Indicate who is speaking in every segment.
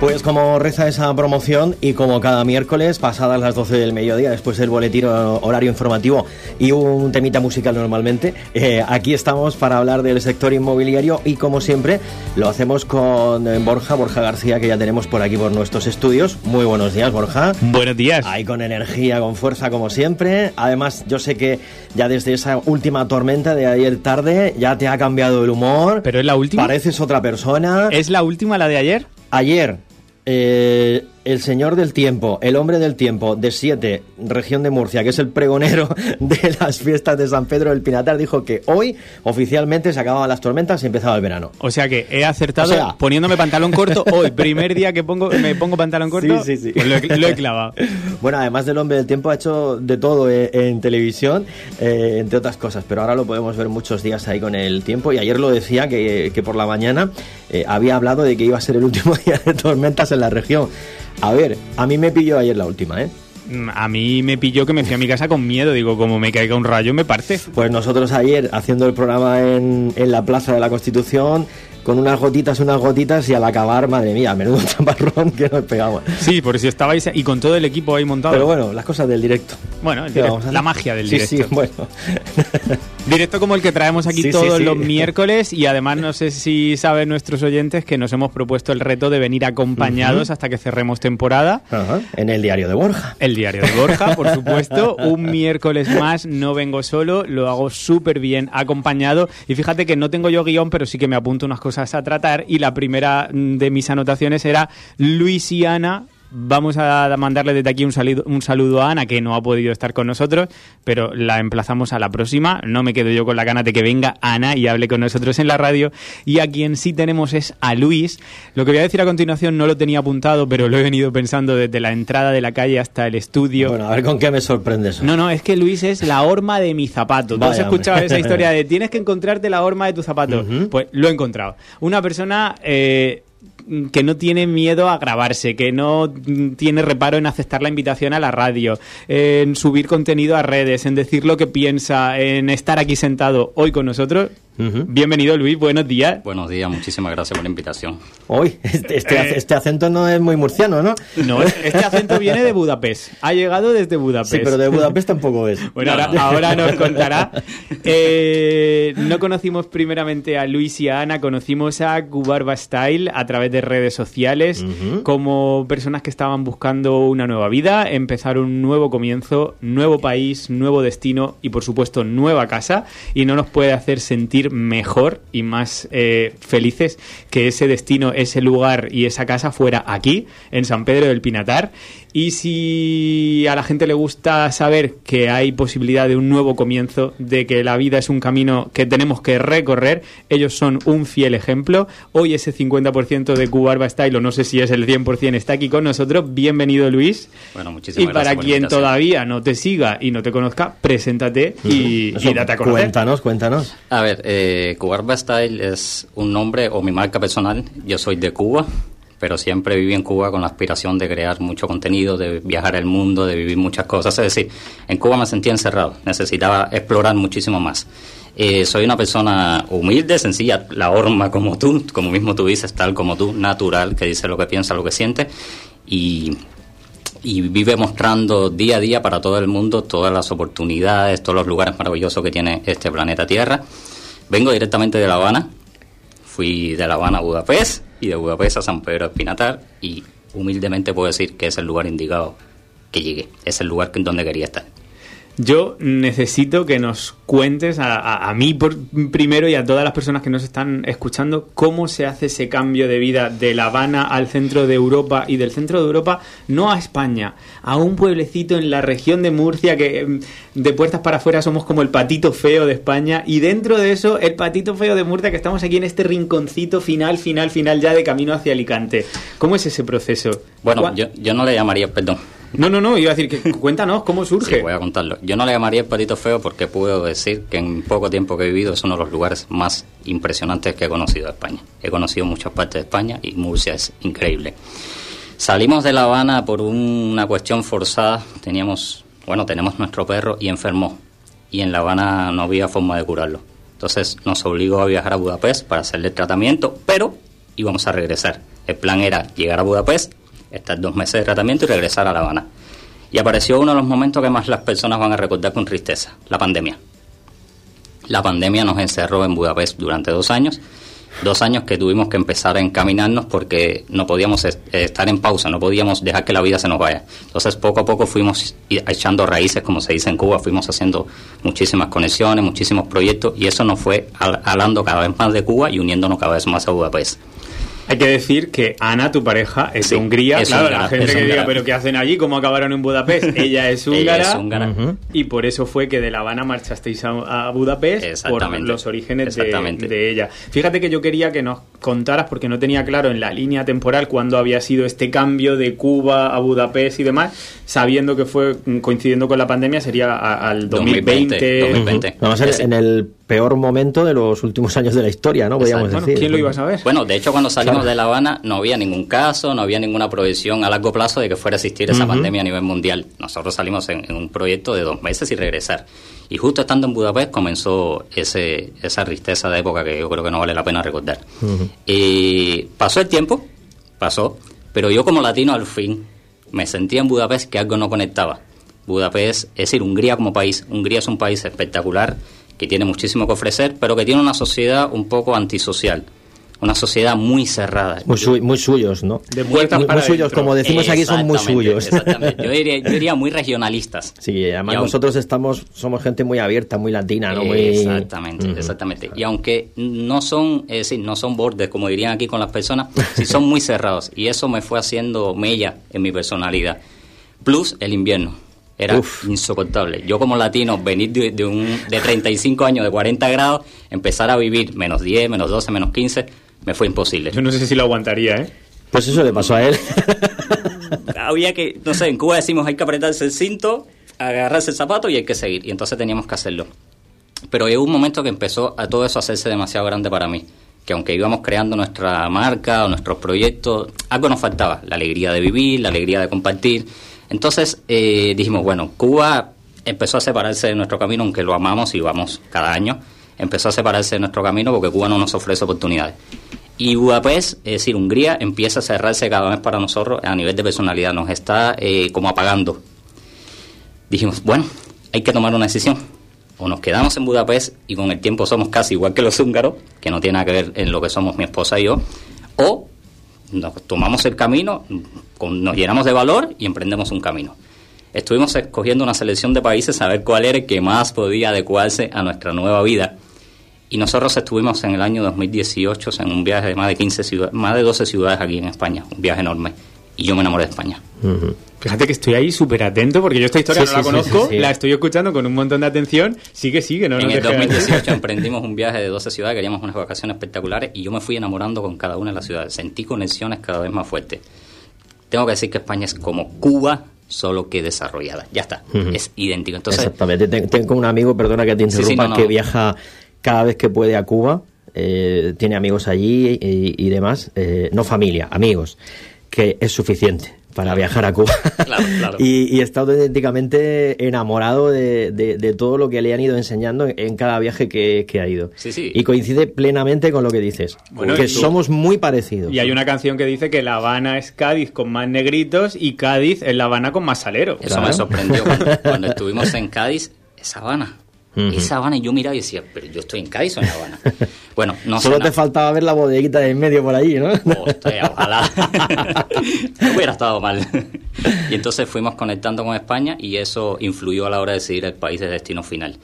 Speaker 1: Pues como reza esa promoción y como cada miércoles, pasadas las 12 del mediodía, después del boletín horario informativo y un temita musical normalmente, eh, aquí estamos para hablar del sector inmobiliario y como siempre lo hacemos con eh, Borja, Borja García, que ya tenemos por aquí por nuestros estudios. Muy buenos días, Borja.
Speaker 2: Buenos días.
Speaker 1: Ahí con energía, con fuerza como siempre. Además, yo sé que ya desde esa última tormenta de ayer tarde ya te ha cambiado el humor.
Speaker 2: ¿Pero es la última?
Speaker 1: Pareces otra persona.
Speaker 2: ¿Es la última la de ayer?
Speaker 1: Ayer eh, el señor del tiempo, el hombre del tiempo de Siete, región de Murcia, que es el pregonero de las fiestas de San Pedro del Pinatar, dijo que hoy oficialmente se acababan las tormentas y empezaba el verano.
Speaker 2: O sea que he acertado poniéndome pantalón corto hoy, primer día que pongo, me pongo pantalón corto,
Speaker 1: sí, sí, sí.
Speaker 2: Pues lo, he, clavado.
Speaker 1: Bueno, además del hombre del tiempo ha hecho de todo eh, en, televisión, eh, entre otras cosas, pero ahora lo podemos ver muchos días ahí con el tiempo y ayer lo decía que, que por la mañana eh, había hablado de que iba a ser el último día de tormentas en la región. A ver, a mí me pilló ayer la última, ¿eh?
Speaker 2: Mm, a mí me pilló que me fui a mi casa con miedo. Digo, como me caiga un rayo, me parte.
Speaker 1: Pues nosotros ayer, haciendo el programa en, en la Plaza de la Constitución, con unas gotitas, unas gotitas y al acabar, madre mía, menudo chaparrón que nos pegamos.
Speaker 2: Sí, por si estabais y con todo el equipo ahí montado.
Speaker 1: Pero bueno, las cosas del directo.
Speaker 2: Bueno, la magia del directo.
Speaker 1: Sí, bueno.
Speaker 2: directo como el que traemos aquí todos los miércoles y además no sé si saben nuestros oyentes que nos hemos propuesto el reto de venir acompañados hasta que cerremos temporada.
Speaker 1: En el diario de Borja.
Speaker 2: El diario de Borja, por supuesto. Un miércoles más, no vengo solo, lo hago súper bien acompañado y fíjate que no tengo yo guion, pero sí que me apunto unas cosas a tratar. Y la primera de mis anotaciones era Luisiana Vamos a mandarle desde aquí un saludo, un saludo a Ana, que no ha podido estar con nosotros, pero la emplazamos a la próxima. No me quedo yo con la gana de que venga Ana y hable con nosotros en la radio. Y a quien sí tenemos es a Luis. Lo que voy a decir a continuación no lo tenía apuntado, pero lo he venido pensando desde la entrada de la calle hasta el estudio.
Speaker 1: Bueno, a ver con qué me sorprendes.
Speaker 2: No, no, es que Luis es la horma de mi zapato. ¿Tú has escuchado esa historia de tienes que encontrarte la horma de tu zapato? Pues lo he encontrado. Una persona... Eh, que no tiene miedo a grabarse, que no tiene reparo en aceptar la invitación a la radio, en subir contenido a redes, en decir lo que piensa, en estar aquí sentado hoy con nosotros, Bienvenido Luis, buenos días.
Speaker 3: Buenos días, muchísimas gracias por la invitación.
Speaker 1: Hoy, este, este, eh, este, acento no es muy murciano, ¿no?
Speaker 2: No, este acento viene de Budapest, ha llegado desde Budapest.
Speaker 1: Sí, pero de Budapest tampoco es.
Speaker 2: Bueno, ahora, nos contará. Eh, no conocimos primeramente a Luis y a Ana, conocimos a Gubarba Style a través de redes sociales, como personas que estaban buscando una nueva vida, empezar un nuevo comienzo, nuevo país, nuevo destino y por supuesto nueva casa, y no nos puede hacer sentir mejor y más eh, felices que ese destino, ese lugar y esa casa fuera aquí, en San Pedro del Pinatar. Y si a la gente le gusta saber que hay posibilidad de un nuevo comienzo, de que la vida es un camino que tenemos que recorrer, ellos son un fiel ejemplo. Hoy ese 50% de Cubarba Style, o no sé si es el 100%, está aquí con nosotros. Bienvenido, Luis.
Speaker 3: Bueno, muchísimas
Speaker 2: Y para quien todavía no te siga y no te conozca, preséntate y, date a conocer.
Speaker 1: Cuéntanos, cuéntanos.
Speaker 3: A ver, eh, Cubarba Style es un nombre o mi marca personal. Yo soy de Cuba pero siempre viví en Cuba con la aspiración de crear mucho contenido, de viajar el mundo, de vivir muchas cosas. Es decir, en Cuba me sentía encerrado, necesitaba explorar muchísimo más. Eh, soy una persona humilde, sencilla, la horma como tú, como mismo tú dices, tal como tú, natural, que dice lo que piensa, lo que siente, y, y vive mostrando día a día para todo el mundo todas las oportunidades, todos los lugares maravillosos que tiene este planeta Tierra. Vengo directamente de La Habana, fui de La Habana a Budapest, y de Budapest a San Pedro Espinatar y humildemente puedo decir que es el lugar indicado que llegué, es el lugar donde quería estar.
Speaker 2: Yo necesito que nos cuentes a, mí por, primero y a todas las personas que nos están escuchando cómo se hace ese cambio de vida de La Habana al centro de Europa y del centro de Europa no a España, a un pueblecito en la región de Murcia que em, de puertas para afuera somos como el patito feo de España y dentro de eso el patito feo de Murcia que estamos aquí en este rinconcito final, final, final ya de camino hacia Alicante. ¿Cómo es ese proceso?
Speaker 3: Bueno, yo, yo no le llamaría, perdón,
Speaker 2: no, no, no, iba a decir que cuéntanos cómo surge.
Speaker 3: Sí, voy a contarlo. Yo no le llamaría el patito feo porque puedo decir que en poco tiempo que he vivido es uno de los lugares más impresionantes que he conocido de España. He conocido muchas partes de España y Murcia es increíble. Salimos de La Habana por una cuestión forzada. Teníamos, bueno, tenemos nuestro perro y enfermó. Y en La Habana no había forma de curarlo. Entonces nos obligó a viajar a Budapest para hacerle el tratamiento, pero íbamos a regresar. El plan era llegar a Budapest, estar dos meses de tratamiento y regresar a La Habana. Y apareció uno de los momentos que más las personas van a recordar con tristeza, la pandemia. La pandemia nos encerró en Budapest durante dos años, dos años que tuvimos que empezar a encaminarnos porque no podíamos estar en pausa, no podíamos dejar que la vida se nos vaya. Entonces poco a poco fuimos echando raíces, como se dice en Cuba, fuimos haciendo muchísimas conexiones, muchísimos proyectos y eso nos fue hablando cada vez más de Cuba y uniéndonos cada vez más a Budapest.
Speaker 2: Hay que decir que Ana, tu pareja, es de Hungría. claro, la gente que diga, pero ¿qué hacen allí? ¿Cómo acabaron en Budapest? Ella es húngara. Y por eso fue que de La Habana marchasteis a, Budapest por los orígenes de, ella. Fíjate que yo quería que nos contaras, porque no tenía claro en la línea temporal cuándo había sido este cambio de Cuba a Budapest y demás, sabiendo que fue coincidiendo con la pandemia, sería al 2020.
Speaker 1: 2020. Vamos a ver, en el peor momento de los últimos años de la historia, ¿no? Podríamos decir.
Speaker 2: ¿Quién lo iba a saber?
Speaker 3: Bueno, de hecho, cuando salimos de La Habana no había ningún caso, no había ninguna provisión a largo plazo de que fuera a existir esa pandemia a nivel mundial. Nosotros salimos en, un proyecto de dos meses y regresar. Y justo estando en Budapest comenzó ese, esa tristeza de época que yo creo que no vale la pena recordar. Y pasó el tiempo, pasó, pero yo como latino al fin me sentía en Budapest que algo no conectaba. Budapest, es decir, Hungría como país. Hungría es un país espectacular que tiene muchísimo que ofrecer, pero que tiene una sociedad un poco antisocial. Una sociedad muy cerrada.
Speaker 1: Muy, muy suyos, ¿no?
Speaker 2: De puertas
Speaker 1: muy, suyos, como decimos aquí, son muy suyos.
Speaker 3: Exactamente. Yo diría, muy regionalistas.
Speaker 1: Sí, además nosotros estamos, somos gente muy abierta, muy latina, ¿no? Muy...
Speaker 3: Exactamente, exactamente. Y aunque no son, es decir, no son bordes, como dirían aquí con las personas, sí son muy cerrados. Y eso me fue haciendo mella en mi personalidad. Plus el invierno era insoportable. Yo como latino, venir de, un, de 35 años, de 40 grados, empezar a vivir menos 10, menos 12, menos 15, me fue imposible.
Speaker 2: Yo no sé si lo aguantaría, ¿eh?
Speaker 1: Pues eso le pasó a él.
Speaker 3: Había que, no sé, en Cuba decimos hay que apretarse el cinto, agarrarse el zapato y hay que seguir. Y entonces teníamos que hacerlo. Pero hubo un momento que empezó a todo eso a hacerse demasiado grande para mí. Que aunque íbamos creando nuestra marca o nuestros proyectos, algo nos faltaba. La alegría de vivir, la alegría de compartir entonces eh, dijimos, bueno, Cuba empezó a separarse de nuestro camino, aunque lo amamos y vamos cada año, empezó a separarse de nuestro camino porque Cuba no nos ofrece oportunidades. Y Budapest, es decir, Hungría, empieza a cerrarse cada vez para nosotros a nivel de personalidad, nos está eh, como apagando. Dijimos, bueno, hay que tomar una decisión. O nos quedamos en Budapest y con el tiempo somos casi igual que los húngaros, que no tiene nada que ver en lo que somos mi esposa y yo, o nos tomamos el camino, nos llenamos de valor y emprendemos un camino. Estuvimos escogiendo una selección de países a ver cuál era el que más podía adecuarse a nuestra nueva vida. Y nosotros estuvimos en el año 2018 en un viaje de más de 15 ciudades, más de 12 ciudades aquí en España, un viaje enorme. Y yo me enamoré de España.
Speaker 2: Fíjate que estoy ahí súper atento porque yo esta historia no la conozco, la estoy escuchando con un montón de atención. Sigue, sigue, ¿no?
Speaker 3: En el 2018 emprendimos un viaje de 12 ciudades, queríamos unas vacaciones espectaculares y yo me fui enamorando con cada una de las ciudades. Sentí conexiones cada vez más fuertes. Tengo que decir que España es como Cuba, solo que desarrollada. Ya está, es idéntico. Entonces,
Speaker 1: Exactamente. Tengo un amigo, perdona que te interrumpa, que viaja cada vez que puede a Cuba. Eh, tiene amigos allí y, demás. Eh, no familia, amigos. Que es suficiente para viajar a Cuba. y, he estado auténticamente enamorado de, todo lo que le han ido enseñando en, cada viaje que, ha ido. Y coincide plenamente con lo que dices, que somos muy parecidos.
Speaker 2: Y hay una canción que dice que La Habana es Cádiz con más negritos y Cádiz es La Habana con más salero.
Speaker 3: Eso me sorprendió cuando, estuvimos en Cádiz, es Habana. Esa Habana, y yo miraba y decía, pero yo estoy en Cádiz o en Habana. Bueno, no
Speaker 1: Solo te faltaba ver la bodeguita de en medio por ahí, ¿no?
Speaker 3: ojalá. no hubiera estado mal. y entonces fuimos conectando con España y eso influyó a la hora de decidir el país de destino final.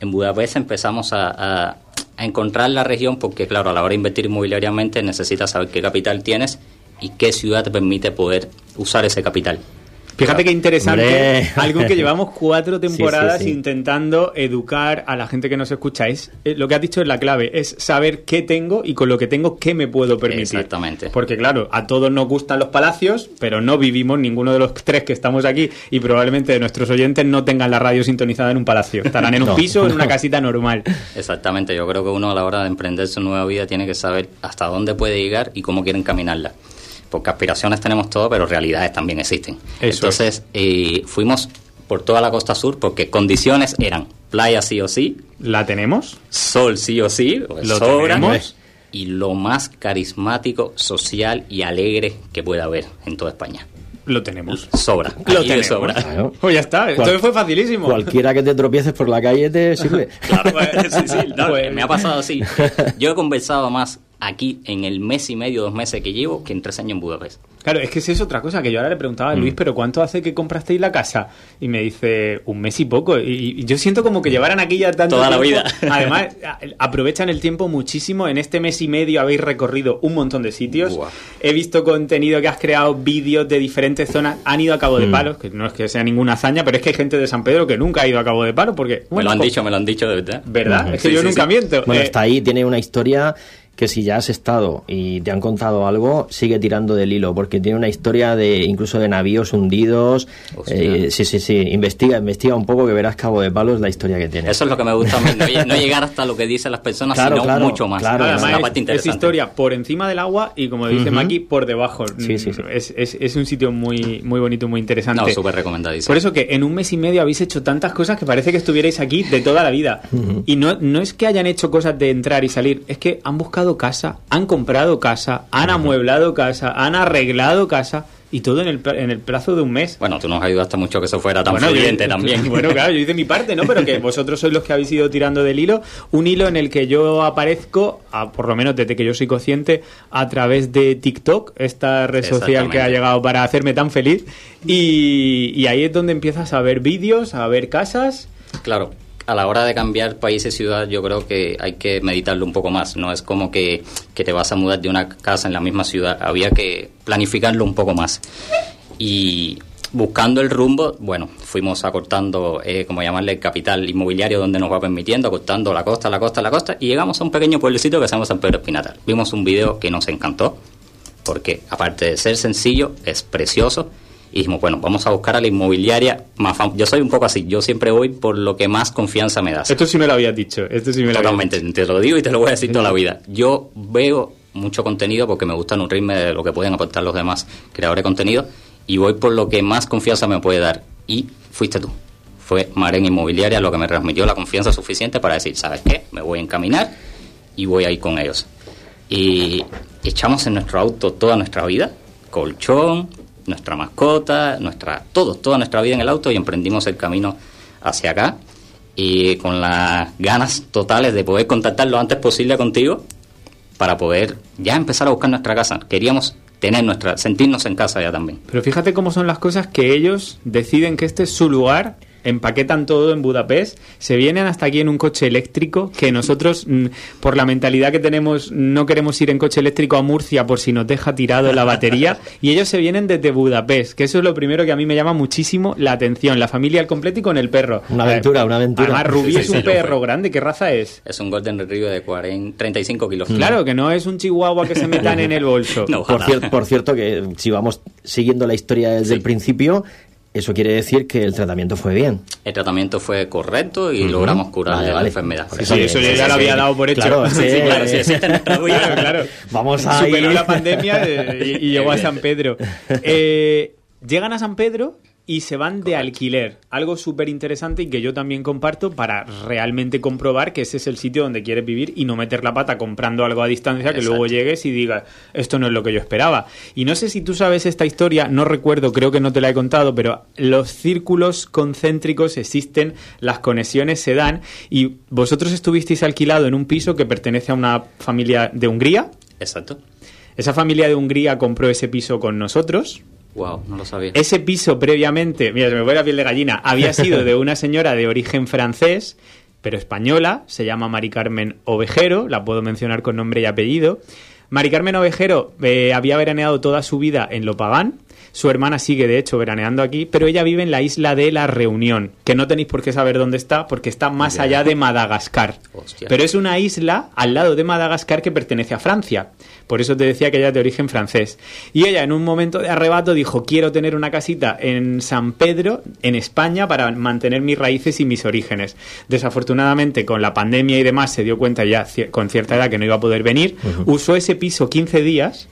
Speaker 3: En Budapest empezamos a, a encontrar la región porque, claro, a la hora de invertir inmobiliariamente necesitas saber qué capital tienes y qué ciudad te permite poder usar ese capital.
Speaker 2: Fíjate qué interesante, algo que llevamos cuatro temporadas intentando educar a la gente que nos escucháis. Eh, lo que has dicho es la clave, es saber qué tengo y con lo que tengo qué me puedo permitir.
Speaker 3: Exactamente.
Speaker 2: Porque claro, a todos nos gustan los palacios, pero no vivimos ninguno de los tres que estamos aquí y probablemente nuestros oyentes no tengan la radio sintonizada en un palacio. Estarán en un piso o en una casita normal.
Speaker 3: Exactamente, yo creo que uno a la hora de emprender su nueva vida tiene que saber hasta dónde puede llegar y cómo quiere encaminarla porque aspiraciones tenemos todo, pero realidades también existen. Entonces, eh, fuimos por toda la costa sur porque condiciones eran playa sí o sí.
Speaker 2: ¿La tenemos?
Speaker 3: Sol sí o sí,
Speaker 2: lo tenemos.
Speaker 3: y lo más carismático, social y alegre que pueda haber en toda España.
Speaker 2: Lo tenemos.
Speaker 3: Sobra.
Speaker 2: Lo tenemos.
Speaker 3: sobra.
Speaker 1: Claro.
Speaker 2: Pues ya está, entonces fue facilísimo.
Speaker 1: Cualquiera que te tropieces por la calle te sirve.
Speaker 3: Claro, pues, sí, sí, no,
Speaker 2: Pues-
Speaker 3: me ha pasado así. Yo he conversado más aquí en el mes y medio, dos meses que llevo, que en tres años en Budapest.
Speaker 2: Claro, es que esa es otra cosa que yo ahora le preguntaba a
Speaker 1: Mm.
Speaker 2: Luis, pero ¿cuánto hace que comprasteis la casa? Y me dice, un mes y poco. Y, y yo siento como que llevaran aquí ya tanto
Speaker 3: Toda la vida.
Speaker 2: Además, aprovechan el tiempo muchísimo. En este mes y medio habéis recorrido un montón de sitios.
Speaker 3: Buah.
Speaker 2: He visto contenido que has creado, vídeos de diferentes zonas. Han ido a Cabo de
Speaker 1: Mm.
Speaker 2: Palos, que no es que sea ninguna hazaña, pero es que hay gente de San Pedro que nunca ha ido a Cabo de Palos porque...
Speaker 3: me
Speaker 2: bueno,
Speaker 3: lo han
Speaker 2: jo-
Speaker 3: dicho, me lo han dicho de verdad.
Speaker 2: ¿Verdad? Es que
Speaker 3: Sí,
Speaker 2: yo
Speaker 3: sí,
Speaker 2: nunca
Speaker 3: sí.
Speaker 2: miento.
Speaker 1: Bueno,
Speaker 2: Eh,
Speaker 1: está ahí, tiene una historia que si ya has estado y te han contado algo, sigue tirando del hilo, porque tiene una historia de incluso de navíos hundidos. Eh, sí, sí, sí, investiga, investiga un poco que verás Cabo de Palos la historia que tiene.
Speaker 3: Eso es lo que me gusta a mí, no, no llegar hasta lo que dicen las personas,
Speaker 1: Claro,
Speaker 3: sino
Speaker 1: claro,
Speaker 3: mucho más.
Speaker 1: claro,
Speaker 2: Además,
Speaker 3: es la
Speaker 2: es-
Speaker 3: parte
Speaker 2: es,
Speaker 3: interesante.
Speaker 2: historia por encima del agua y, como dice
Speaker 1: Ujú.
Speaker 2: Maki, por debajo.
Speaker 1: Sí, sí, sí.
Speaker 2: Es, es- es un sitio muy, muy bonito, muy interesante.
Speaker 3: No, súper recomendadísimo.
Speaker 2: Por eso que en un mes y medio habéis hecho tantas cosas que parece que estuvierais aquí de toda la vida. Y no, no es que hayan hecho cosas de entrar y salir, es que han buscado casa, han comprado casa, han amueblado casa, han arreglado casa y todo en el, en el plazo de un mes.
Speaker 3: Bueno, tú nos ayudaste mucho que eso fuera tan
Speaker 2: Bueno,
Speaker 3: fluyente
Speaker 2: yo-
Speaker 3: también.
Speaker 2: Bueno, claro, yo hice mi parte, ¿no? Pero que vosotros sois los que habéis ido tirando del hilo. Un hilo en el que yo aparezco, a- por lo menos desde que yo soy consciente, a través de TikTok, esta red social que ha llegado para hacerme tan feliz. Y, y ahí es donde empiezas a ver vídeos, a ver casas.
Speaker 3: Claro, a la hora de cambiar país y ciudad yo creo que hay que meditarlo un poco más. No es como que, que te vas a mudar de una casa en la misma ciudad. Había que planificarlo un poco más. Y buscando el rumbo, bueno, fuimos acortando, eh, como llamarle, el capital inmobiliario donde nos va permitiendo, acortando la costa, la costa, la costa, y llegamos a un pequeño pueblecito que se llama San Pedro Espinatal. Vimos un video que nos encantó, porque aparte de ser sencillo, es precioso. Y dijimos, bueno, vamos a buscar a la inmobiliaria más fam- Yo soy un poco así, yo siempre voy por lo que más confianza me das.
Speaker 2: Esto sí me lo habías dicho. Esto sí me lo habías
Speaker 3: Totalmente, te lo digo y te lo voy a decir toda la vida. Yo veo mucho contenido porque me gusta nutrirme de lo que pueden aportar los demás creadores de contenido y voy por lo que más confianza me puede dar. Y fuiste tú. Fue Maren Inmobiliaria lo que me transmitió la confianza suficiente para decir, ¿sabes qué? Me voy a encaminar y voy a ir con ellos. Y echamos en nuestro auto toda nuestra vida, colchón, nuestra mascota, nuestra todo, toda nuestra vida en el auto y emprendimos el camino hacia acá y con las ganas totales de poder contactar lo antes posible contigo para poder ya empezar a buscar nuestra casa. Queríamos tener nuestra, sentirnos en casa ya también.
Speaker 2: Pero fíjate cómo son las cosas que ellos deciden que este es su lugar, empaquetan todo en Budapest, se vienen hasta aquí en un coche eléctrico, que nosotros, mm, por la mentalidad que tenemos, no queremos ir en coche eléctrico a Murcia por si nos deja tirado la batería, y ellos se vienen desde Budapest, que eso es lo primero que a mí me llama muchísimo la atención, la familia al completo y con el perro.
Speaker 1: Una aventura, una aventura.
Speaker 2: Además, Rubí
Speaker 3: Sí,
Speaker 2: es
Speaker 3: sí,
Speaker 2: un
Speaker 3: fue.
Speaker 2: perro grande, ¿qué raza es?
Speaker 3: Es un Golden Retriever de 40, 35 kilos.
Speaker 2: Claro, que no es un chihuahua que se metan en el bolso.
Speaker 3: No,
Speaker 1: Por, cier- por cierto, que si vamos siguiendo la historia desde el principio, eso quiere decir que el tratamiento fue bien.
Speaker 3: El tratamiento fue correcto y logramos curar
Speaker 1: Vale,
Speaker 3: la
Speaker 1: vale.
Speaker 3: enfermedad.
Speaker 1: Sí,
Speaker 2: Sí, eso yo ya lo había dado por hecho.
Speaker 1: Claro,
Speaker 2: Sí,
Speaker 1: sí,
Speaker 2: claro, sí,
Speaker 1: sí.
Speaker 2: Claro, claro.
Speaker 1: Vamos a
Speaker 2: Superó
Speaker 1: ir-
Speaker 2: la pandemia y, y llegó a San Pedro. Eh, llegan a San Pedro y se van de alquiler. Algo súper interesante y que yo también comparto para realmente comprobar que ese es el sitio donde quieres vivir y no meter la pata comprando algo a distancia que luego llegues y digas, esto no es lo que yo esperaba. Y no sé si tú sabes esta historia, no recuerdo, creo que no te la he contado, pero los círculos concéntricos existen, las conexiones se dan y vosotros estuvisteis alquilado en un piso que pertenece a una familia de Hungría.
Speaker 3: Exacto.
Speaker 2: Esa familia de Hungría compró ese piso con nosotros.
Speaker 3: Wow, no lo sabía.
Speaker 2: Ese piso previamente, mira, se me fue la piel de gallina, había sido de una señora de origen francés, pero española, se llama Mari Carmen Ovejero, la puedo mencionar con nombre y apellido. Mari Carmen Ovejero eh, había veraneado toda su vida en Lopagán, su hermana sigue de hecho veraneando aquí, pero ella vive en la isla de La Reunión, que no tenéis por qué saber dónde está, porque está más allá de Madagascar.
Speaker 3: Hostia.
Speaker 2: Pero es una isla al lado de Madagascar que pertenece a Francia. Por eso te decía que ella es de origen francés. Y ella en un momento de arrebato dijo, quiero tener una casita en San Pedro, en España, para mantener mis raíces y mis orígenes. Desafortunadamente, con la pandemia y demás, se dio cuenta ya con cierta edad que no iba a poder venir. Usó ese piso 15 días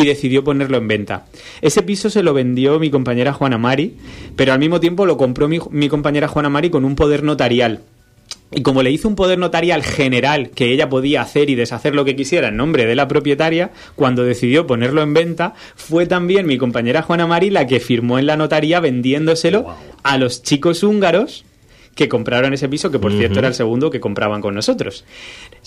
Speaker 2: y decidió ponerlo en venta. Ese piso se lo vendió mi compañera Juana Mari, pero al mismo tiempo lo compró mi, mi compañera Juana Mari con un poder notarial. y como le hizo un poder notarial general que ella podía hacer y deshacer lo que quisiera en nombre de la propietaria, cuando decidió ponerlo en venta, fue también mi compañera Juana Mari la que firmó en la notaría vendiéndoselo a los chicos húngaros que compraron ese piso, que por cierto era el segundo que compraban con nosotros.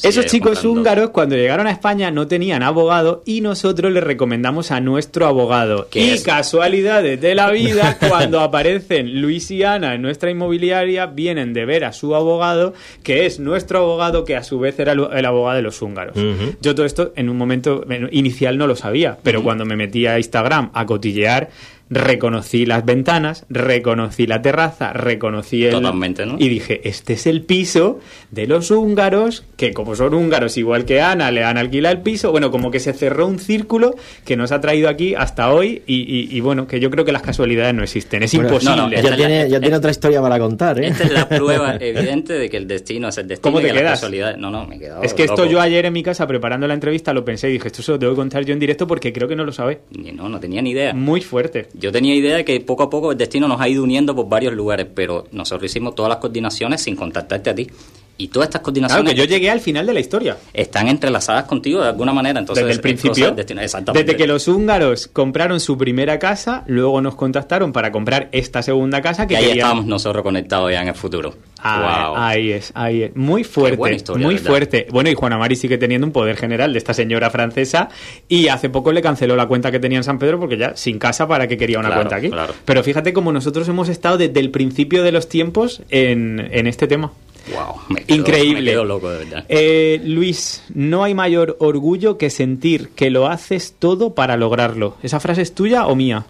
Speaker 2: Esos chicos húngaros, cuando llegaron a España, no tenían abogado y nosotros les recomendamos a nuestro abogado. Y casualidades de la vida, cuando aparecen Luis y Ana en nuestra inmobiliaria, vienen de ver a su abogado, que es nuestro abogado, que a su vez era el abogado de los húngaros. Yo todo esto en un momento inicial no lo sabía, pero cuando me metí a Instagram a cotillear, reconocí las ventanas, reconocí la terraza, reconocí el...
Speaker 3: Totalmente, ¿no?
Speaker 2: Y dije, este es el piso de los húngaros, que como son húngaros igual que Ana, le han alquilado el piso. Bueno, como que se cerró un círculo que nos ha traído aquí hasta hoy y, bueno, que yo creo que las casualidades no existen, es imposible.
Speaker 1: ya, tiene, ya tiene, otra historia para contar, ¿eh?
Speaker 3: Esta es la prueba evidente de que el destino es el destino
Speaker 2: ¿Cómo te
Speaker 3: y
Speaker 2: quedas?
Speaker 3: No, no, me he quedado
Speaker 2: Es que esto yo ayer en mi casa preparando la entrevista lo pensé y dije, esto se lo tengo que contar yo en directo porque creo que no lo sabe.
Speaker 3: No, no tenía ni idea.
Speaker 2: Muy fuerte.
Speaker 3: Yo tenía idea de que poco a poco el destino nos ha ido uniendo por varios lugares, pero nosotros hicimos todas las coordinaciones sin contactarte a ti. Y todas estas coordinaciones.
Speaker 2: Claro, que yo llegué al final de la historia.
Speaker 3: Están entrelazadas contigo de alguna manera. Entonces,
Speaker 2: desde el principio. Desde que los húngaros compraron su primera casa, luego nos contactaron para comprar esta segunda casa. Que
Speaker 3: y ahí estábamos nosotros conectados ya en el futuro.
Speaker 2: Ah, Ahí es, ahí es. Muy fuerte, muy fuerte. Bueno, y Juan Amari sigue teniendo un poder general de esta señora francesa y hace poco le canceló la cuenta que tenía en San Pedro porque ya sin casa para que quería una cuenta aquí. Pero fíjate cómo nosotros hemos estado desde el principio de los tiempos en, en este tema.
Speaker 3: Wow,
Speaker 2: Increíble.
Speaker 3: loco, de verdad.
Speaker 2: Eh, Luis, no hay mayor orgullo que sentir que lo haces todo para lograrlo. ¿ Esa frase es tuya o mía?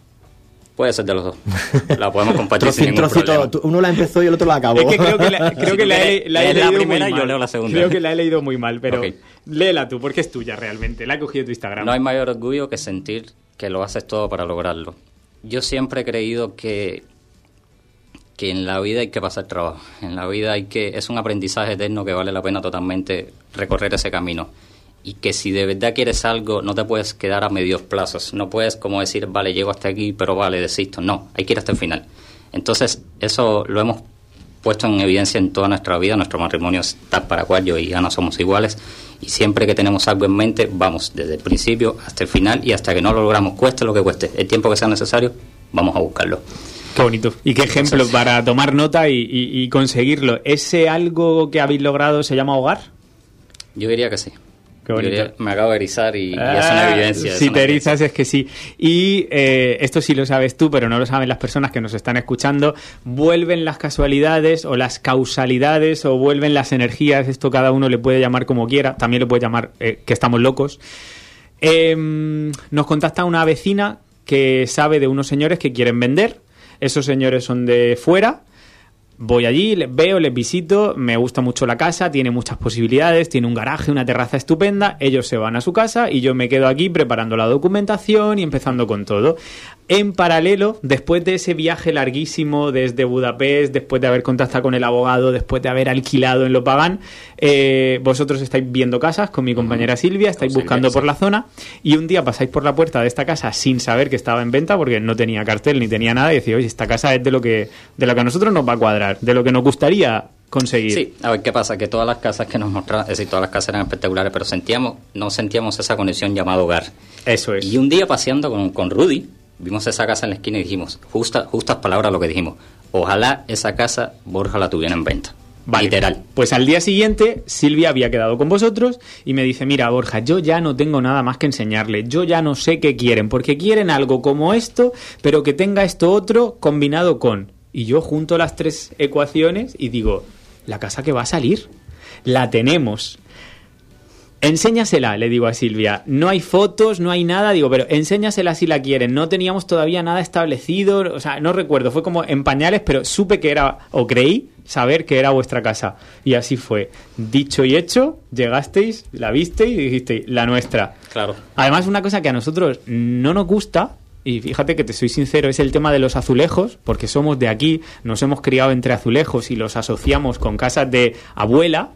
Speaker 3: Puede ser de los dos. La podemos compartir sin trocito,
Speaker 1: Uno la empezó y el otro la acabó.
Speaker 2: Es que creo que la, creo que la, he, la he leído
Speaker 3: primera
Speaker 2: muy
Speaker 3: y yo leo la segunda.
Speaker 2: Creo que la he leído muy mal, pero léela tú, porque es tuya realmente. La he cogido tu Instagram.
Speaker 3: No hay mayor orgullo que sentir que lo haces todo para lograrlo. Yo siempre he creído que que en la vida hay que pasar trabajo, en la vida hay que es un aprendizaje eterno que vale la pena totalmente recorrer ese camino y que si de verdad quieres algo no te puedes quedar a medios plazos, no puedes como decir, vale, llego hasta aquí, pero vale, desisto, no, hay que ir hasta el final. Entonces, eso lo hemos puesto en evidencia en toda nuestra vida, nuestro matrimonio es tal para cual, yo y Ana somos iguales, y siempre que tenemos algo en mente, vamos desde el principio hasta el final y hasta que no lo logramos, cueste lo que cueste, el tiempo que sea necesario, vamos a buscarlo.
Speaker 2: Qué bonito. Y qué ejemplo para tomar nota y, conseguirlo. ¿Ese algo que habéis logrado se llama hogar?
Speaker 3: Yo diría que sí.
Speaker 2: Qué bonito.
Speaker 3: me acabo de erizar y, es una ah, evidencia.
Speaker 2: Si te erizas es que sí. Y eh, esto sí lo sabes tú, pero no lo saben las personas que nos están escuchando. Vuelven las casualidades o las causalidades o vuelven las energías. Esto cada uno le puede llamar como quiera. También le puede llamar eh, que estamos locos. Em, nos contacta una vecina que sabe de unos señores que quieren vender esos señores son de fuera. Voy allí, les veo, les visito, me gusta mucho la casa, tiene muchas posibilidades, tiene un garaje, una terraza estupenda, ellos se van a su casa y yo me quedo aquí preparando la documentación y empezando con todo. En paralelo, después de ese viaje larguísimo desde Budapest, después de haber contactado con el abogado, después de haber alquilado en Lopagan, eh, vosotros estáis viendo casas con mi compañera Silvia, estáis buscando por la zona y un día pasáis por la puerta de esta casa sin saber que estaba en venta porque no tenía cartel ni tenía nada y decís, oye, esta casa es de lo que, de lo que a nosotros nos va a cuadrar, de lo que nos gustaría conseguir.
Speaker 3: Sí, a ver qué pasa, que todas las casas que nos mostraron, es decir, todas las casas eran espectaculares, pero sentíamos, no sentíamos esa conexión llamada hogar.
Speaker 2: Eso es.
Speaker 3: Y un día paseando con, con Rudy, vimos esa casa en la esquina y dijimos, justa, justas palabras lo que dijimos, ojalá esa casa Borja la tuviera en venta. Literal.
Speaker 2: Pues al día siguiente Silvia había quedado con vosotros y me dice, mira Borja, yo ya no tengo nada más que enseñarle, yo ya no sé qué quieren, porque quieren algo como esto, pero que tenga esto otro combinado con... Y yo junto las tres ecuaciones y digo, la casa que va a salir, la tenemos. Enséñasela, le digo a Silvia. No hay fotos, no hay nada, digo, pero enséñasela si la quieren. No teníamos todavía nada establecido, o sea, no recuerdo, fue como en pañales, pero supe que era, o creí saber que era vuestra casa. Y así fue. Dicho y hecho, llegasteis, la visteis y dijisteis, la nuestra.
Speaker 3: Claro.
Speaker 2: Además, una cosa que a nosotros no nos gusta, y fíjate que te soy sincero, es el tema de los azulejos, porque somos de aquí, nos hemos criado entre azulejos y los asociamos con casas de abuela,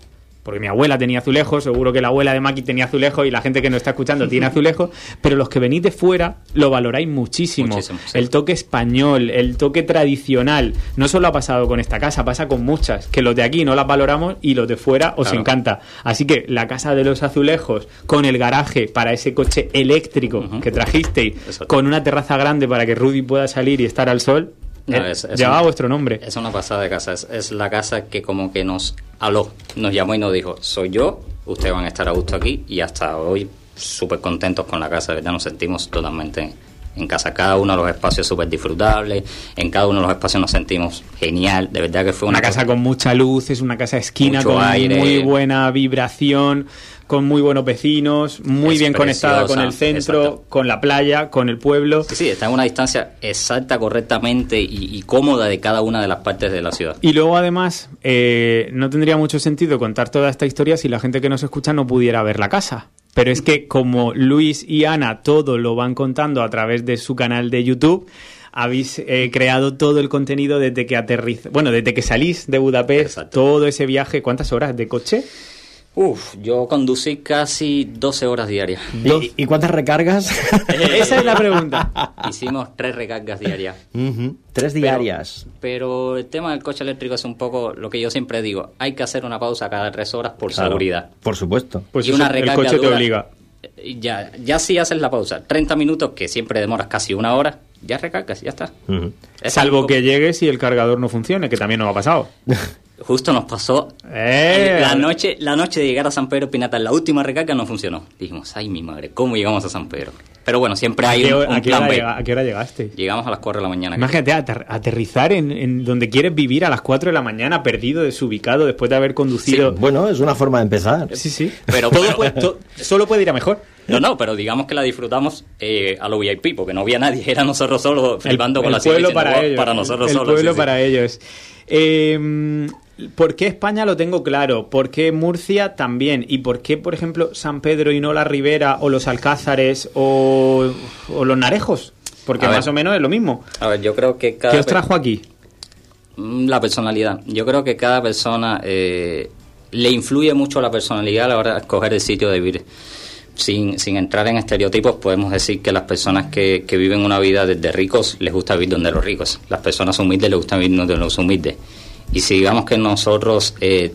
Speaker 2: porque mi abuela tenía azulejos, seguro que la abuela de Maki tenía azulejos y la gente que nos está escuchando tiene azulejos, pero los que venís de fuera lo valoráis muchísimo.
Speaker 3: Muchísimo, sí.
Speaker 2: El toque español, el toque tradicional, no solo ha pasado con esta casa, pasa con muchas, que los de aquí no las valoramos y los de fuera os
Speaker 3: Claro.
Speaker 2: encanta. Así que la casa de los azulejos, con el garaje para ese coche eléctrico que trajisteis, con una terraza grande para que Rudy pueda salir y estar al sol,
Speaker 3: No,
Speaker 2: eh,
Speaker 3: es- es
Speaker 2: llevaba
Speaker 3: un-
Speaker 2: vuestro nombre.
Speaker 3: Es una pasada de casa. Es, es la casa que como que nos aló, nos llamó y nos dijo, soy yo, ustedes van a estar a gusto aquí y hasta hoy súper contentos con la casa, de verdad nos sentimos totalmente en, casa. Cada uno de los espacios súper disfrutables, en cada uno de los espacios nos sentimos genial, de verdad que fue una,
Speaker 2: Una casa con mucha luz, es una casa esquina con
Speaker 3: aire.
Speaker 2: muy buena vibración, con muy buenos vecinos, muy
Speaker 3: Es
Speaker 2: bien conectada con el centro,
Speaker 3: exacto.
Speaker 2: con la playa, con el pueblo.
Speaker 3: Sí, sí, está en una distancia exacta, correctamente y, y cómoda de cada una de las partes de la ciudad.
Speaker 2: Y luego además eh, no tendría mucho sentido contar toda esta historia si la gente que nos escucha no pudiera ver la casa. Pero es que como Luis y Ana todo lo van contando a través de su canal de YouTube, habéis eh, creado todo el contenido desde que aterriz, bueno, desde que salís de Budapest,
Speaker 3: Exacto.
Speaker 2: todo ese viaje, ¿cuántas horas de coche?
Speaker 3: Uf, yo conducí casi 12 horas diarias.
Speaker 1: ¿Y, y cuántas recargas?
Speaker 2: Esa es la pregunta.
Speaker 3: Hicimos tres recargas diarias.
Speaker 1: Tres diarias.
Speaker 3: Pero el tema del coche eléctrico es un poco lo que yo siempre digo. Hay que hacer una pausa cada tres horas por
Speaker 1: Claro,
Speaker 3: seguridad.
Speaker 1: Por supuesto.
Speaker 2: Pues
Speaker 3: Y
Speaker 2: eso,
Speaker 3: una
Speaker 2: el
Speaker 3: recarga
Speaker 2: coche te obliga.
Speaker 3: Eh, Ya, ya si haces la pausa, 30 minutos, que siempre demoras casi una hora, ya recargas, ya está. Es
Speaker 2: Salvo
Speaker 3: algo-
Speaker 2: que llegues y el cargador no funcione, que también nos ha pasado.
Speaker 3: Justo nos pasó
Speaker 2: Eh.
Speaker 3: la noche la noche de llegar a San Pedro Pinatar, la última recarga no funcionó. Dijimos, ay mi madre, ¿cómo llegamos a San Pedro? Pero bueno, siempre
Speaker 2: ¿A
Speaker 3: hay
Speaker 2: qué,
Speaker 3: un, un
Speaker 2: a qué
Speaker 3: plan
Speaker 2: hora
Speaker 3: B.
Speaker 2: llega- a qué hora llegaste?
Speaker 3: Llegamos a las 4 de la mañana.
Speaker 2: Imagínate ater- aterrizar en, en donde quieres vivir a las 4 de la mañana, perdido, desubicado, después de haber conducido.
Speaker 1: Bueno, es una forma de empezar.
Speaker 2: Sí, sí.
Speaker 3: Pero-
Speaker 2: Todo
Speaker 3: pero-
Speaker 2: puede- to- solo puede ir a mejor.
Speaker 3: No, no, pero digamos que la disfrutamos eh, a lo VIP, porque no había nadie, era nosotros solos flipando
Speaker 2: el,
Speaker 3: con
Speaker 2: el
Speaker 3: la ciudad
Speaker 2: pueblo para
Speaker 3: "Oh,
Speaker 2: ellos.
Speaker 3: Para nosotros
Speaker 2: el
Speaker 3: solos.
Speaker 2: pueblo
Speaker 3: sí, sí.
Speaker 2: para ellos. Eh, ¿Por qué España lo tengo claro? ¿Por qué Murcia también? ¿Y por qué, por ejemplo, San Pedro y no la Ribera o los Alcázares o, o los Narejos? Porque
Speaker 3: A ver.
Speaker 2: más o menos es lo mismo.
Speaker 3: A ver, yo creo que cada...
Speaker 2: ¿Qué os trajo aquí?
Speaker 3: Mm, La personalidad. Yo creo que cada persona eh, le influye mucho la personalidad a la hora de escoger el sitio de vivir. Sin, sin entrar en estereotipos, podemos decir que las personas que, que viven una vida desde ricos les gusta vivir donde los ricos. Las personas humildes les gusta vivir donde los humildes. Y si digamos que nosotros eh,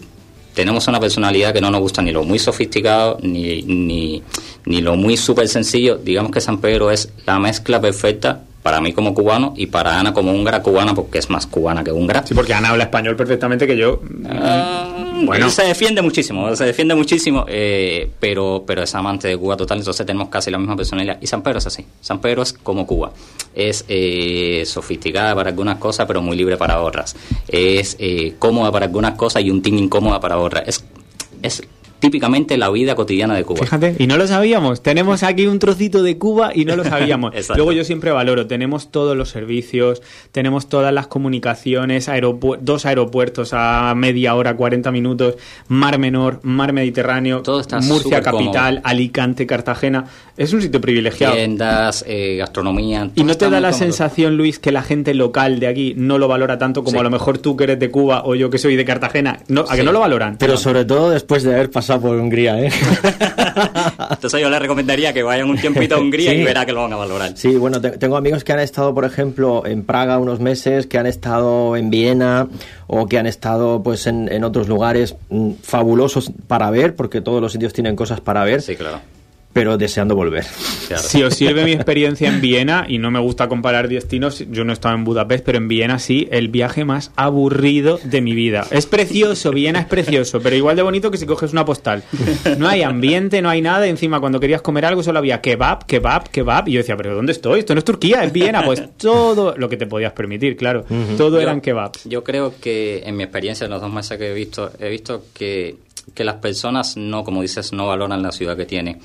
Speaker 3: tenemos una personalidad que no nos gusta ni lo muy sofisticado ni, ni, ni lo muy súper sencillo, digamos que San Pedro es la mezcla perfecta para mí como cubano y para Ana como húngara cubana porque es más cubana que húngara.
Speaker 2: Sí, porque Ana habla español perfectamente que yo.
Speaker 3: Ah,
Speaker 2: Bueno.
Speaker 3: se defiende muchísimo, se defiende muchísimo, eh, pero, pero es amante de Cuba total, entonces tenemos casi la misma personalidad. Y San Pedro es así, San Pedro es como Cuba, es eh, sofisticada para algunas cosas, pero muy libre para otras, es eh, cómoda para algunas cosas y un tin incómoda para otras, es, es típicamente la vida cotidiana de Cuba.
Speaker 2: Fíjate, y no lo sabíamos. Tenemos aquí un trocito de Cuba y no lo sabíamos. Luego yo siempre valoro, tenemos todos los servicios, tenemos todas las comunicaciones, aeropu- dos aeropuertos a media hora, 40 minutos, Mar Menor, Mar Mediterráneo,
Speaker 3: Todo está
Speaker 2: Murcia
Speaker 3: cómodo.
Speaker 2: capital, Alicante, Cartagena. Es un sitio privilegiado.
Speaker 3: Tiendas, eh, gastronomía.
Speaker 2: ¿Y no te da la
Speaker 3: cómodo.
Speaker 2: sensación, Luis, que la gente local de aquí no lo valora tanto como
Speaker 3: Sí.
Speaker 2: a lo mejor tú que eres de Cuba o yo que soy de Cartagena? No, ¿A que no lo valoran?
Speaker 1: Pero sobre todo después de haber pasado por Hungría, ¿eh?
Speaker 3: Entonces yo le recomendaría que vayan un tiempito a Hungría
Speaker 1: Sí.
Speaker 3: y verá que lo van a valorar.
Speaker 1: Sí, bueno, te- tengo amigos que han estado, por ejemplo, en Praga unos meses, que han estado en Viena o que han estado pues en, en otros lugares mm, fabulosos para ver, porque todos los sitios tienen cosas para ver,
Speaker 3: Sí, claro.
Speaker 1: Pero deseando volver.
Speaker 3: claro.
Speaker 2: Si os sirve mi experiencia en Viena, y no me gusta comparar destinos, yo no he estado en Budapest, pero en Viena sí, el viaje más aburrido de mi vida. Es precioso, Viena es precioso, pero igual de bonito que si coges una postal. No hay ambiente, no hay nada, y encima cuando querías comer algo solo había kebab, kebab, kebab, y yo decía, pero ¿dónde estoy? Esto no es Turquía, es Viena, pues todo lo que te podías permitir, claro. Todo
Speaker 3: Yo-
Speaker 2: eran kebabs.
Speaker 3: Yo creo que en mi experiencia, en los dos meses que he visto, he visto que, que las personas no, como dices, no valoran la ciudad que tiene.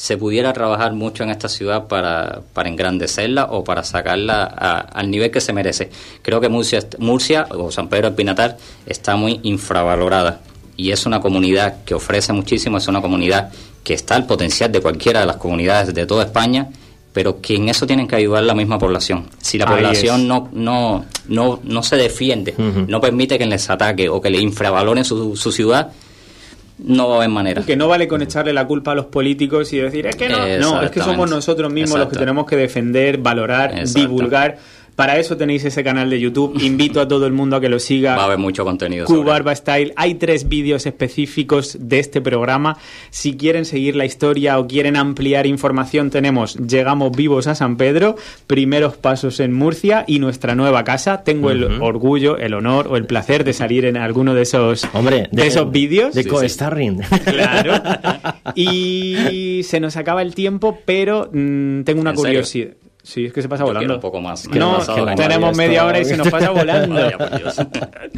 Speaker 3: Se pudiera trabajar mucho en esta ciudad para, para engrandecerla o para sacarla a- al nivel que se merece. Creo que Murcia, Murcia o San Pedro del Pinatar está muy infravalorada y es una comunidad que ofrece muchísimo, es una comunidad que está al potencial de cualquiera de las comunidades de toda España, pero que en eso tienen que ayudar la misma población. Si la
Speaker 2: Ahí
Speaker 3: población
Speaker 2: es.
Speaker 3: no, no, no, no se defiende, no permite que les ataque o que le infravaloren su, su ciudad, no va a haber manera.
Speaker 2: Que no vale con echarle la culpa a los políticos y decir, es que no, no, es que somos nosotros mismos los que tenemos que defender, valorar, divulgar para eso tenéis ese canal de YouTube. Invito a todo el mundo a que lo siga.
Speaker 3: Va a haber mucho contenido.
Speaker 2: Cubarba Style. Hay tres vídeos específicos de este programa. Si quieren seguir la historia o quieren ampliar información, tenemos Llegamos vivos a San Pedro, primeros pasos en Murcia y nuestra nueva casa. Tengo el orgullo, el honor o el placer de salir en alguno de esos,
Speaker 1: Hombre,
Speaker 2: de, esos vídeos.
Speaker 1: De co-starring.
Speaker 2: Claro. Y se nos acaba el tiempo, pero mm, tengo una curiosidad. Sí, es que se pasa volando.
Speaker 3: un poco más.
Speaker 2: No, tenemos media hora y se nos pasa volando.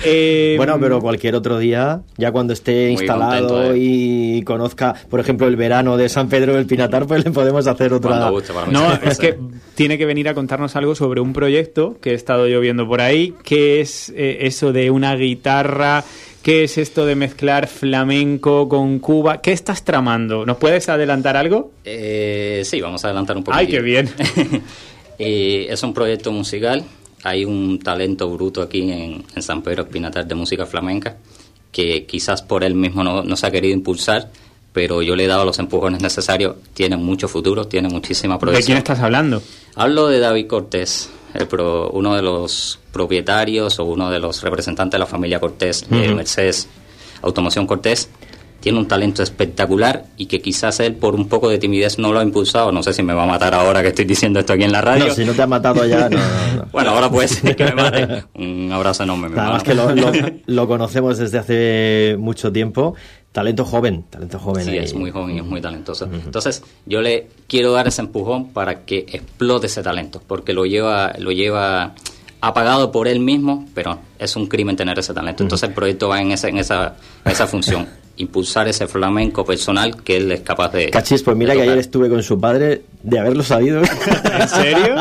Speaker 1: Eh, bueno, pero cualquier otro día, ya cuando esté instalado y conozca, por ejemplo, el verano de San Pedro del Pinatar, pues le podemos hacer otra.
Speaker 2: no, es que tiene que venir a contarnos algo sobre un proyecto que he estado yo viendo por ahí, que es eh, eso de una guitarra ¿Qué es esto de mezclar flamenco con Cuba? ¿Qué estás tramando? ¿Nos puedes adelantar algo?
Speaker 3: Eh, sí, vamos a adelantar un poco.
Speaker 2: ¡Ay, qué bien!
Speaker 3: Eh, es un proyecto musical. Hay un talento bruto aquí en, San Pedro Espinatar de música flamenca que quizás por él mismo no, se ha querido impulsar, pero yo le he dado los empujones necesarios. Tiene mucho futuro, tiene muchísima proyección.
Speaker 2: ¿De quién estás hablando?
Speaker 3: Hablo de David Cortés uno de los propietarios o uno de los representantes de la familia Cortés, Mercedes Automoción Cortés, tiene un talento espectacular y que quizás él por un poco de timidez no lo ha impulsado. No sé si me va a matar ahora que estoy diciendo esto aquí en la radio.
Speaker 1: No, si no te ha matado ya, no.
Speaker 3: bueno, ahora pues que me mate. Un abrazo enorme.
Speaker 1: Que lo, lo, conocemos desde hace mucho tiempo talento joven, talento joven.
Speaker 3: Sí, es muy joven y es muy talentoso. Entonces, yo le quiero dar ese empujón para que explote ese talento, porque lo lleva, lo lleva apagado por él mismo, pero es un crimen tener ese talento. Entonces, el proyecto va en esa, en esa, en esa función impulsar ese flamenco personal que él es capaz de.
Speaker 1: Cachis, pues mira que ayer estuve con su padre de haberlo sabido.
Speaker 2: ¿En serio?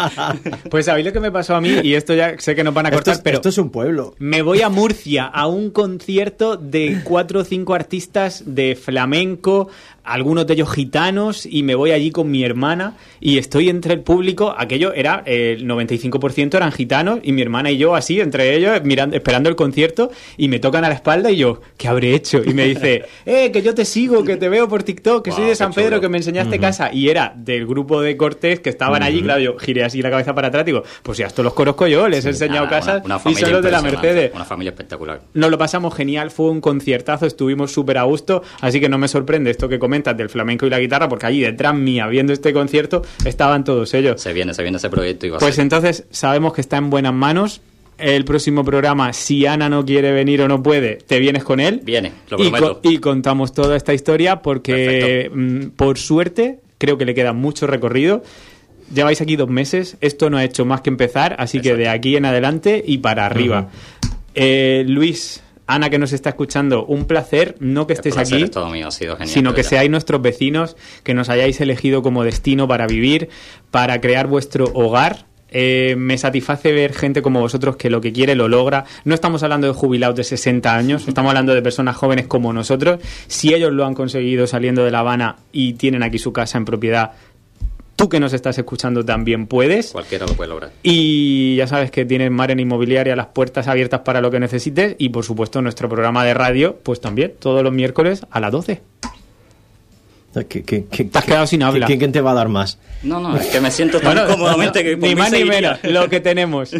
Speaker 2: Pues sabéis lo que me pasó a mí y esto ya sé que no van a cortar, pero.
Speaker 1: Esto es un pueblo.
Speaker 2: Me voy a Murcia a un concierto de cuatro o cinco artistas de flamenco algunos de ellos gitanos y me voy allí con mi hermana y estoy entre el público, aquello era el 95% eran gitanos y mi hermana y yo así entre ellos mirando esperando el concierto y me tocan a la espalda y yo, ¿qué habré hecho? Y me dice, "Eh, que yo te sigo, que te veo por TikTok, que soy de San Pedro, que me enseñaste casa" y era del grupo de Cortés que estaban allí, claro, yo giré así la cabeza para atrás y digo, "Pues ya estos los conozco yo, les he enseñado casa y son los de la Mercedes."
Speaker 3: Una familia espectacular.
Speaker 2: Nos lo pasamos genial, fue un conciertazo, estuvimos súper a gusto, así que no me sorprende esto que comenta del flamenco y la guitarra, porque allí detrás mía, viendo este concierto, estaban todos ellos.
Speaker 3: Se viene, se viene ese proyecto y va
Speaker 2: Pues entonces sabemos que está en buenas manos. El próximo programa, si Ana no quiere venir o no puede, te vienes con él.
Speaker 3: Viene, lo
Speaker 2: prometo. Y, contamos toda esta historia porque, mm, por suerte, creo que le queda mucho recorrido. Lleváis aquí dos meses, esto no ha hecho más que empezar, así que de aquí en adelante y para arriba. eh, Luis, Ana, que nos está escuchando, un placer, no que estés aquí, sino que seáis nuestros vecinos, que nos hayáis elegido como destino para vivir, para crear vuestro hogar. Eh, me satisface ver gente como vosotros que lo que quiere lo logra. No estamos hablando de jubilados de 60 años, estamos hablando de personas jóvenes como nosotros. Si ellos lo han conseguido saliendo de La Habana y tienen aquí su casa en propiedad, Tú que nos estás escuchando también puedes.
Speaker 3: Cualquiera lo puede lograr.
Speaker 2: Y ya sabes que tienes Maren Inmobiliaria las puertas abiertas para lo que necesites y por supuesto nuestro programa de radio, pues también todos los miércoles a las 12.
Speaker 1: ¿Qué, qué,
Speaker 2: te has quedado sin habla.
Speaker 1: ¿Quién, te va a dar más?
Speaker 3: No, no, es que me siento tan cómodamente que
Speaker 2: Ni más ni menos, lo que tenemos.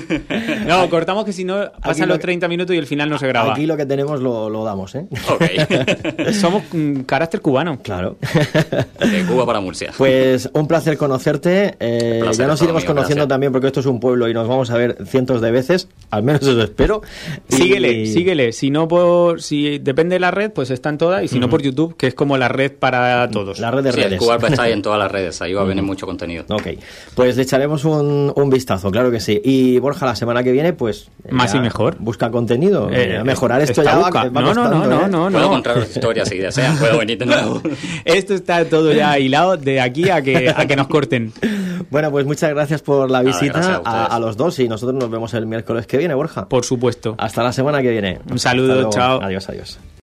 Speaker 2: No, cortamos que si no pasan los 30 minutos y el final no se graba.
Speaker 1: Aquí lo que tenemos lo, lo damos, ¿eh?
Speaker 3: Ok.
Speaker 2: Somos carácter cubano.
Speaker 1: Claro.
Speaker 3: De Cuba para Murcia.
Speaker 1: Pues un placer conocerte. Eh, ya nos iremos conociendo también porque esto es un pueblo y nos vamos a ver cientos de veces. Al menos eso espero.
Speaker 2: Síguele, síguele. Si no por, si depende de la red, pues están todas. Y si no por YouTube, que es como la red para todos.
Speaker 1: La red de
Speaker 3: sí,
Speaker 1: redes.
Speaker 3: El está ahí en todas las redes, ahí va a venir mucho contenido.
Speaker 1: Ok, pues le echaremos un, un, vistazo, claro que sí. Y Borja, la semana que viene, pues...
Speaker 2: Más y mejor.
Speaker 1: Busca contenido. Eh, mejorar esto ya va,
Speaker 2: va, no, no, no, no, ¿eh? no,
Speaker 3: Puedo contar historias si desean, puedo venir de nuevo.
Speaker 2: esto está todo ya hilado de aquí a que, a que nos corten.
Speaker 1: Bueno, pues muchas gracias por la visita a, a, los dos y nosotros nos vemos el miércoles que viene, Borja.
Speaker 2: Por supuesto.
Speaker 1: Hasta la semana que viene.
Speaker 2: Un saludo, chao.
Speaker 1: Adiós, adiós.